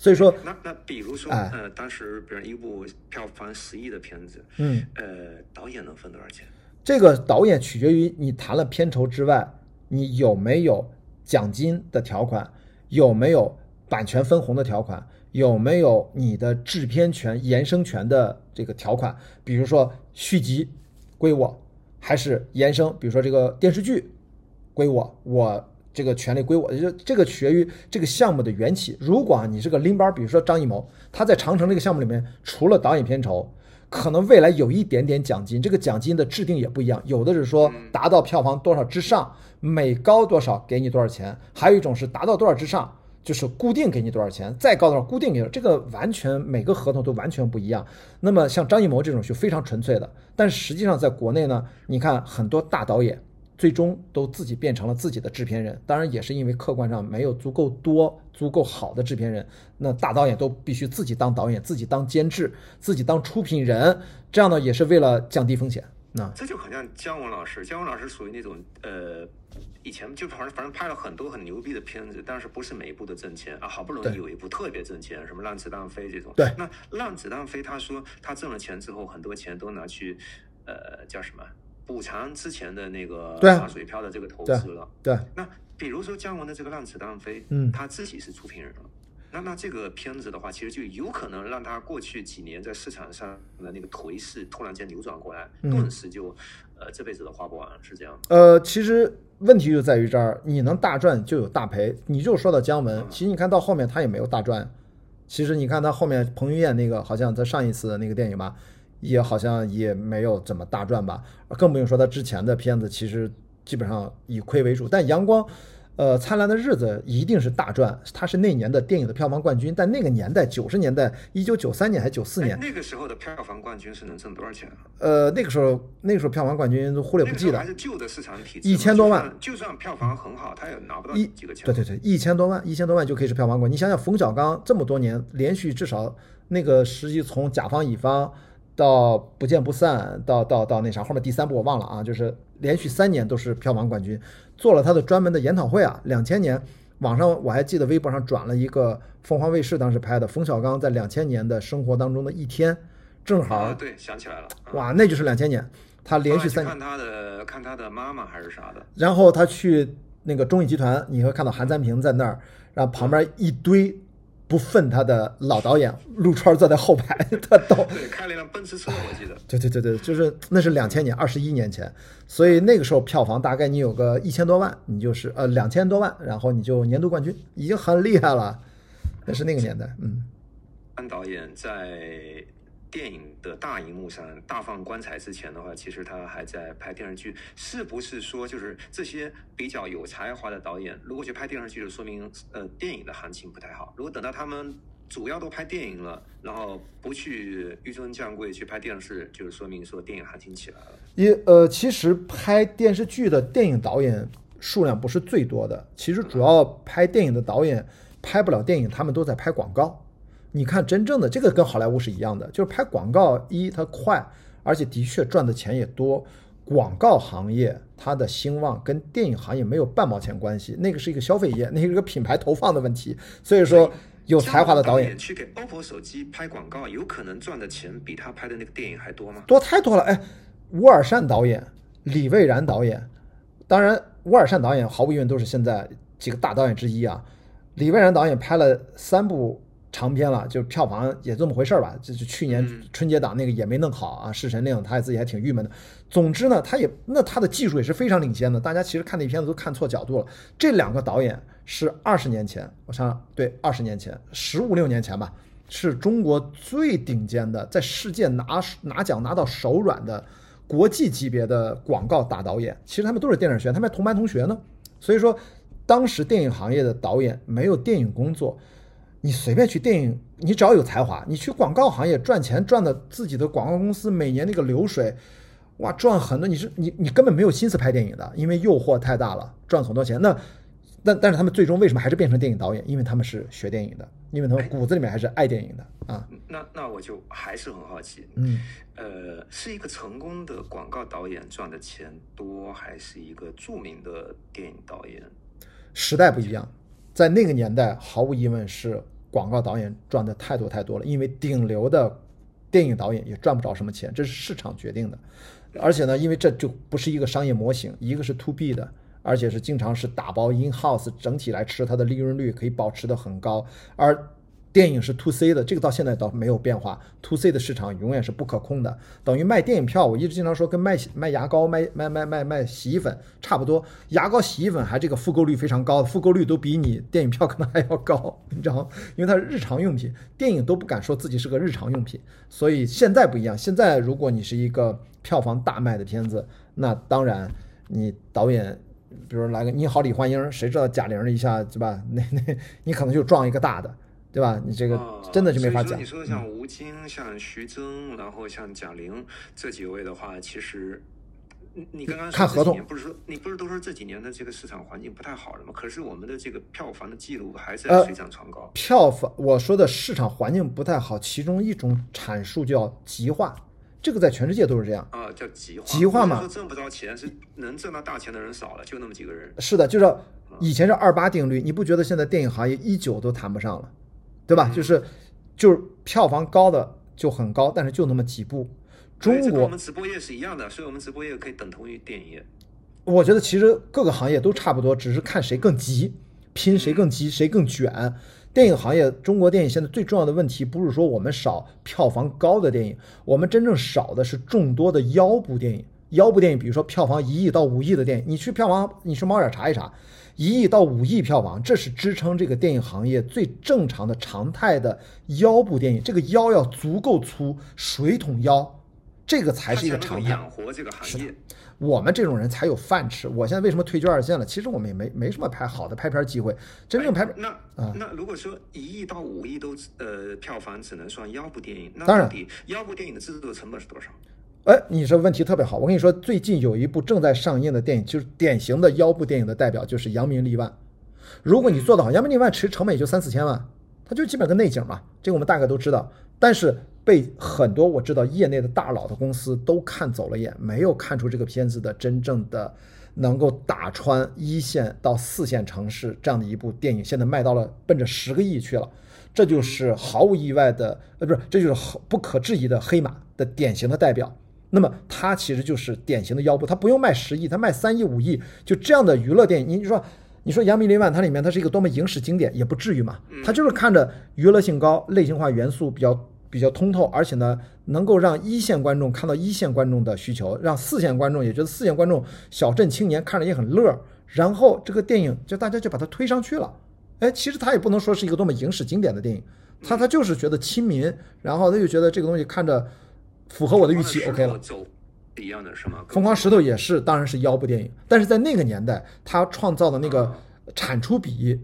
所以说，那那比如说，哎呃，当时比如一部票房十亿的片子，嗯，呃，导演能分多少钱？这个导演取决于你谈了片酬之外，你有没有奖金的条款，有没有版权分红的条款，有没有你的制片权、延伸权的这个条款，比如说续集归我，还是延伸，比如说这个电视剧归我，我这个权利归我，就这个取决于这个项目的缘起。如果啊你是个拎包，比如说张艺谋，他在长城这个项目里面，除了导演片酬，可能未来有一点点奖金，这个奖金的制定也不一样，有的是说达到票房多少之上，每高多少给你多少钱，还有一种是达到多少之上。就是固定给你多少钱，再高多少固定给你，这个完全每个合同都完全不一样。那么像张艺谋这种就非常纯粹的，但是实际上在国内呢，你看很多大导演最终都自己变成了自己的制片人，当然也是因为客观上没有足够多、足够好的制片人，那大导演都必须自己当导演、自己当监制、自己当出品人，这样呢也是为了降低风险。那这就很像姜文老师，姜文老师属于那种呃，以前就反正反正拍了很多很牛逼的片子，但是不是每一部都挣钱啊，好不容易有一部特别挣钱，什么《让子弹飞》这种。对那《让子弹飞》，他说他挣了钱之后，很多钱都拿去呃叫什么补偿之前的那个打水漂的这个投资了。对，那比如说姜文的这个《让子弹飞》，嗯他自己是出品人了。那那这个片子的话，其实就有可能让他过去几年在市场上的那个颓势突然间扭转过来，嗯顿时就呃这辈子都花不完，是这样吗？呃，其实问题就在于这儿，你能大赚就有大赔。你就说到姜文，其实你看到后面他也没有大赚。其实你看他后面彭于晏那个，好像在上一次的那个电影吧，也好像也没有怎么大赚吧。更不用说他之前的片子，其实基本上以亏为主。但阳光。呃，灿烂的日子一定是大赚，它是那年的电影的票房冠军。但那个年代，九十年代，一九九三年还九四年哎，那个时候的票房冠军是能挣多少钱啊？呃，那个时候那个时候票房冠军都忽略不计的还，是旧的市场体制，一千多万就算，就算票房很好，他也拿不到一几个钱。对对对，一千多万，一千多万就可以是票房冠军。你想想，冯小刚这么多年连续至少那个时期，从甲方乙方到不见不散，到到到那啥，后面第三部我忘了啊，就是连续三年都是票房冠军，做了他的专门的研讨会啊。两千年网上我还记得微博上转了一个凤凰卫视当时拍的冯小刚在两千年的生活当中的一天，正好，对，想起来了，哇，那就是两千年，他连续三年。看他的看他的妈妈还是啥的，然后他去那个中影集团，你会看到韩三平在那儿，然后旁边一堆不忿他的老导演，陆川坐在后排，他逗。对，开了一辆奔驰车，我记得。对对对对，就是那是两千年，二十一年前，所以那个时候票房大概你有个一千多万，你就是呃两千多万，然后你就年度冠军，已经很厉害了。那是那个年代，嗯，安导演在电影的大荧幕上大放光彩之前的话，其实他还在拍电视剧。是不是说，就是这些比较有才华的导演，如果去拍电视剧，就说明呃电影的行情不太好。如果等到他们主要都拍电影了，然后不去纡尊降贵去拍电视，就是说明说电影行情起来了。也呃，其实拍电视剧的电影导演数量不是最多的，其实主要拍电影的导演拍不了电影，他们都在拍广告。你看，真正的这个跟好莱坞是一样的，就是拍广告，一它快，而且的确赚的钱也多。广告行业它的兴旺跟电影行业没有半毛钱关系，那个是一个消费业，那是一个品牌投放的问题。所以说，有才华的导演去给 OPPO 手机拍广告，有可能赚的钱比他拍的那个电影还多吗？多太多了。哎，乌尔善导演、李蔚然导演，当然乌尔善导演毫无疑问都是现在几个大导演之一啊。李蔚然导演拍了三部长篇了，就票房也这么回事儿吧。就是去年嗯春节档那个也没弄好啊，《侍神令》他也自己还挺郁闷的。总之呢，他也那他的技术也是非常领先的，大家其实看那片子都看错角度了。这两个导演是二十年前，我想想，对，二十年前，十五六年前吧，是中国最顶尖的，在世界拿拿奖拿到手软的国际级别的广告大导演。其实他们都是电影学院，他们还同班同学呢。所以说，当时电影行业的导演没有电影工作，你随便去电影，你只要有才华，你去广告行业赚钱赚的自己的广告公司每年那个流水，哇，赚很多，你是你你根本没有心思拍电影的，因为诱惑太大了，赚很多钱。那但但是他们最终为什么还是变成电影导演？因为他们是学电影的，因为他们骨子里面还是爱电影的啊。那那我就还是很好奇，嗯，呃，是一个成功的广告导演赚的钱多，还是一个著名的电影导演？时代不一样，在那个年代，毫无疑问是广告导演赚的太多太多了，因为顶流的电影导演也赚不着什么钱，这是市场决定的。而且呢，因为这就不是一个商业模型，一个是 to B 的，而且是经常是打包 in house，整体来吃，它的利润率可以保持的很高，而。电影是 to C 的，这个到现在倒没有变化。to C 的市场永远是不可控的，等于卖电影票。我一直经常说，跟卖卖牙膏、卖卖卖卖卖洗衣粉差不多。牙膏、洗衣粉还这个复购率非常高，复购率都比你电影票可能还要高，你知道吗？因为它是日常用品，电影都不敢说自己是个日常用品。所以现在不一样，现在如果你是一个票房大卖的片子，那当然你导演，比如来个你好李焕英，谁知道贾玲一下对吧？那那你可能就撞一个大的。对吧？你这个真的是没法讲。你说像吴京、像徐峥，然后像贾玲这几位的话，其实你你刚刚看合同不是说你不是都说这几年的这个市场环境不太好了吗？可是我们的这个票房的记录还是水涨船高。票房我说的市场环境不太好，其中一种阐述叫极化，这个在全世界都是这样啊，叫极化。极化嘛，说挣不着钱，是能挣到大钱的人少了，就那么几个人。是的，就是以前是二八定律，你不觉得现在电影行业一九都谈不上了？对吧？就是，就是票房高的就很高，但是就那么几部。中国我们直播业是一样的，所以我们直播业可以等同于电影业。我觉得其实各个行业都差不多，只是看谁更急，拼谁更急，谁更卷。电影行业，中国电影现在最重要的问题不是说我们少票房高的电影，我们真正少的是众多的腰部电影。腰部电影，比如说票房一亿到五亿的电影，你去票房，你去猫眼查一查。一亿到五亿票房，这是支撑这个电影行业最正常的常态的腰部电影。这个腰要足够粗，水桶腰，这个才是一个常态。养活这个行业，我们这种人才有饭吃。我现在为什么退居二线了？其实我们也没没什么拍好的拍片机会。真正拍那啊，那如果说一亿到五亿都呃票房只能算腰部电影，那当然腰部电影的制作成本是多少？哎，你说问题特别好。我跟你说，最近有一部正在上映的电影，就是典型的腰部电影的代表，就是《扬名立万》。如果你做得好，《扬名立万》其实成本也就三四千万，它就基本个内景嘛，这个我们大概都知道。但是被很多我知道业内的大佬的公司都看走了眼，没有看出这个片子的真正的能够打穿一线到四线城市这样的一部电影，现在卖到了奔着十个亿去了。这就是毫无意外的，呃，不是，这就是不可质疑的黑马的典型的代表。那么它其实就是典型的腰部，它不用卖十亿，它卖三亿五亿，就这样的娱乐电影。你说，你说《扬名立万》它里面它是一个多么影史经典，也不至于嘛。它就是看着娱乐性高，类型化元素比较比较通透，而且呢，能够让一线观众看到一线观众的需求，让四线观众也觉得四线观众小镇青年看着也很乐。然后这个电影就大家就把它推上去了。哎，其实它也不能说是一个多么影史经典的电影，它它就是觉得亲民，然后他就觉得这个东西看着。符合我的预期，OK 了。一样的是吗？疯狂石头也是，当然是腰部电影，但是在那个年代，它创造的那个产出比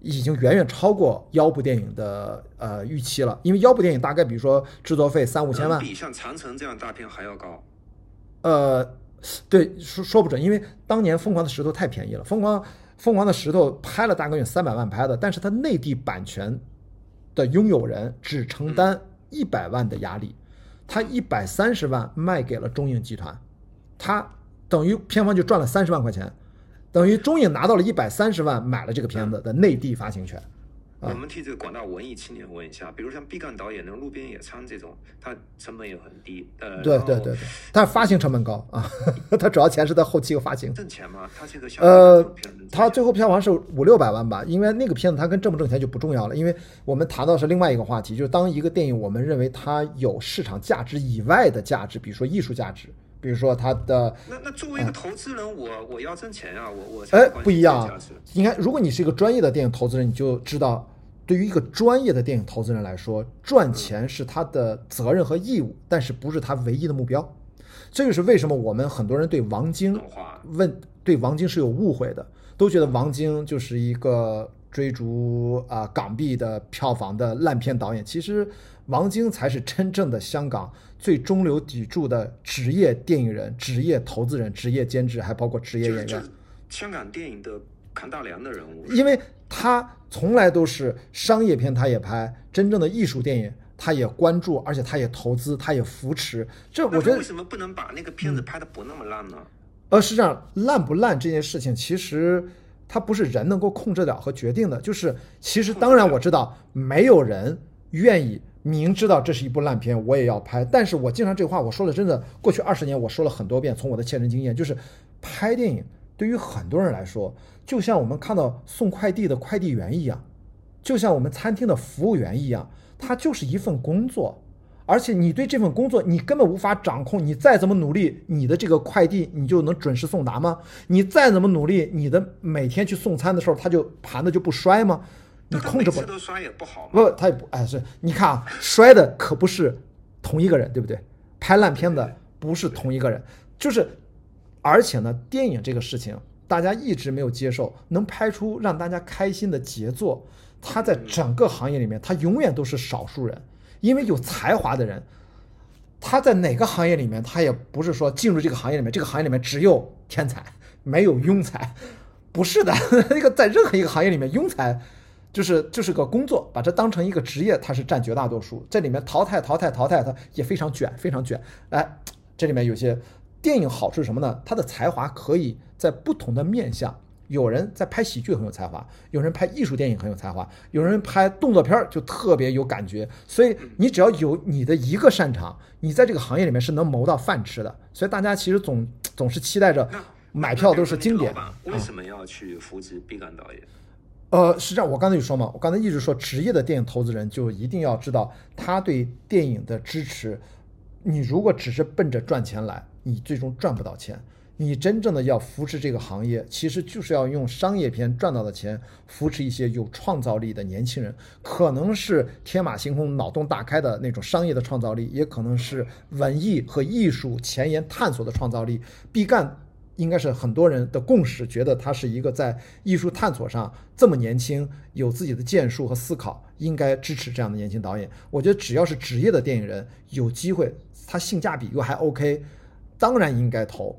已经远远超过腰部电影的呃预期了。因为腰部电影大概比如说制作费三五千万，比像长城这样大片还要高。呃，对，说说不准，因为当年疯狂的石头太便宜了。疯狂疯狂的石头拍了大概有三百万拍的，但是它内地版权的拥有人只承担一百万的压力。他一百三十万卖给了中影集团，他等于片方就赚了三十万块钱，等于中影拿到了一百三十万买了这个片子的内地发行权。我们替这个广大文艺青年问一下，比如像毕赣导演那种路边野餐这种，它成本也很低。呃，对对对对，但发行成本高啊，它主要钱是在后期和发行。挣钱吗？他这个呃，它最后票房是五六百万吧，因为那个片子它跟挣不挣钱就不重要了，因为我们谈到是另外一个话题，就是当一个电影我们认为它有市场价值以外的价值，比如说艺术价值，比如说它的。那那作为一个投资人，我我要挣钱啊，我我哎不一样，应该如果你是一个专业的电影投资人，你就知道。对于一个专业的电影投资人来说，赚钱是他的责任和义务，但是不是他唯一的目标。这就是为什么我们很多人对王晶问对王晶是有误会的，都觉得王晶就是一个追逐啊港币的票房的烂片导演。其实王晶才是真正的香港最中流砥柱的职业电影人、职业投资人、职业监制，还包括职业演员。香港电影的。扛大梁的人物，因为他从来都是商业片，他也拍真正的艺术电影，他也关注，而且他也投资，他也扶持。这我觉得为什么不能把那个片子拍的不那么烂呢？呃，是这样，烂不烂这件事情，其实它不是人能够控制了和决定的。就是其实当然我知道没有人愿意明知道这是一部烂片我也要拍，但是我经常这话我说了真的，过去二十年我说了很多遍，从我的切身经验，就是拍电影对于很多人来说，就像我们看到送快递的快递员一样，就像我们餐厅的服务员一样，它就是一份工作。而且你对这份工作，你根本无法掌控。你再怎么努力，你的这个快递你就能准时送达吗？你再怎么努力，你的每天去送餐的时候，它就盘子就不摔吗？你控制不？都摔也不好。不，他也不哎，是，你看啊，摔的可不是同一个人，对不对？拍烂片的不是同一个人，就是，而且呢，电影这个事情大家一直没有接受，能拍出让大家开心的杰作，它在整个行业里面，它永远都是少数人。因为有才华的人，他在哪个行业里面，他也不是说进入这个行业里面，这个行业里面只有天才，没有庸才，不是的。那个在任何一个行业里面，庸才就是就是个工作，把这当成一个职业，他是占绝大多数。这里面淘汰淘汰淘汰，他也非常卷，非常卷。哎，这里面有些电影好处是什么呢？他的才华可以在不同的面相。有人在拍喜剧很有才华，有人拍艺术电影很有才华，有人拍动作片儿就特别有感觉。所以你只要有你的一个擅长，你在这个行业里面是能谋到饭吃的。所以大家其实总总是期待着买票都是经典。为什么要去扶持毕赣导演？呃，是这样我刚才就说嘛，我刚才一直说，职业的电影投资人就一定要知道他对电影的支持。你如果只是奔着赚钱来，你最终赚不到钱。你真正的要扶持这个行业，其实就是要用商业片赚到的钱扶持一些有创造力的年轻人，可能是天马行空、脑洞大开的那种商业的创造力，也可能是文艺和艺术前沿探索的创造力。毕赣应该是很多人的共识，觉得他是一个在艺术探索上这么年轻，有自己的建树和思考，应该支持这样的年轻导演。我觉得只要是职业的电影人，有机会，他性价比又还 OK，当然应该投。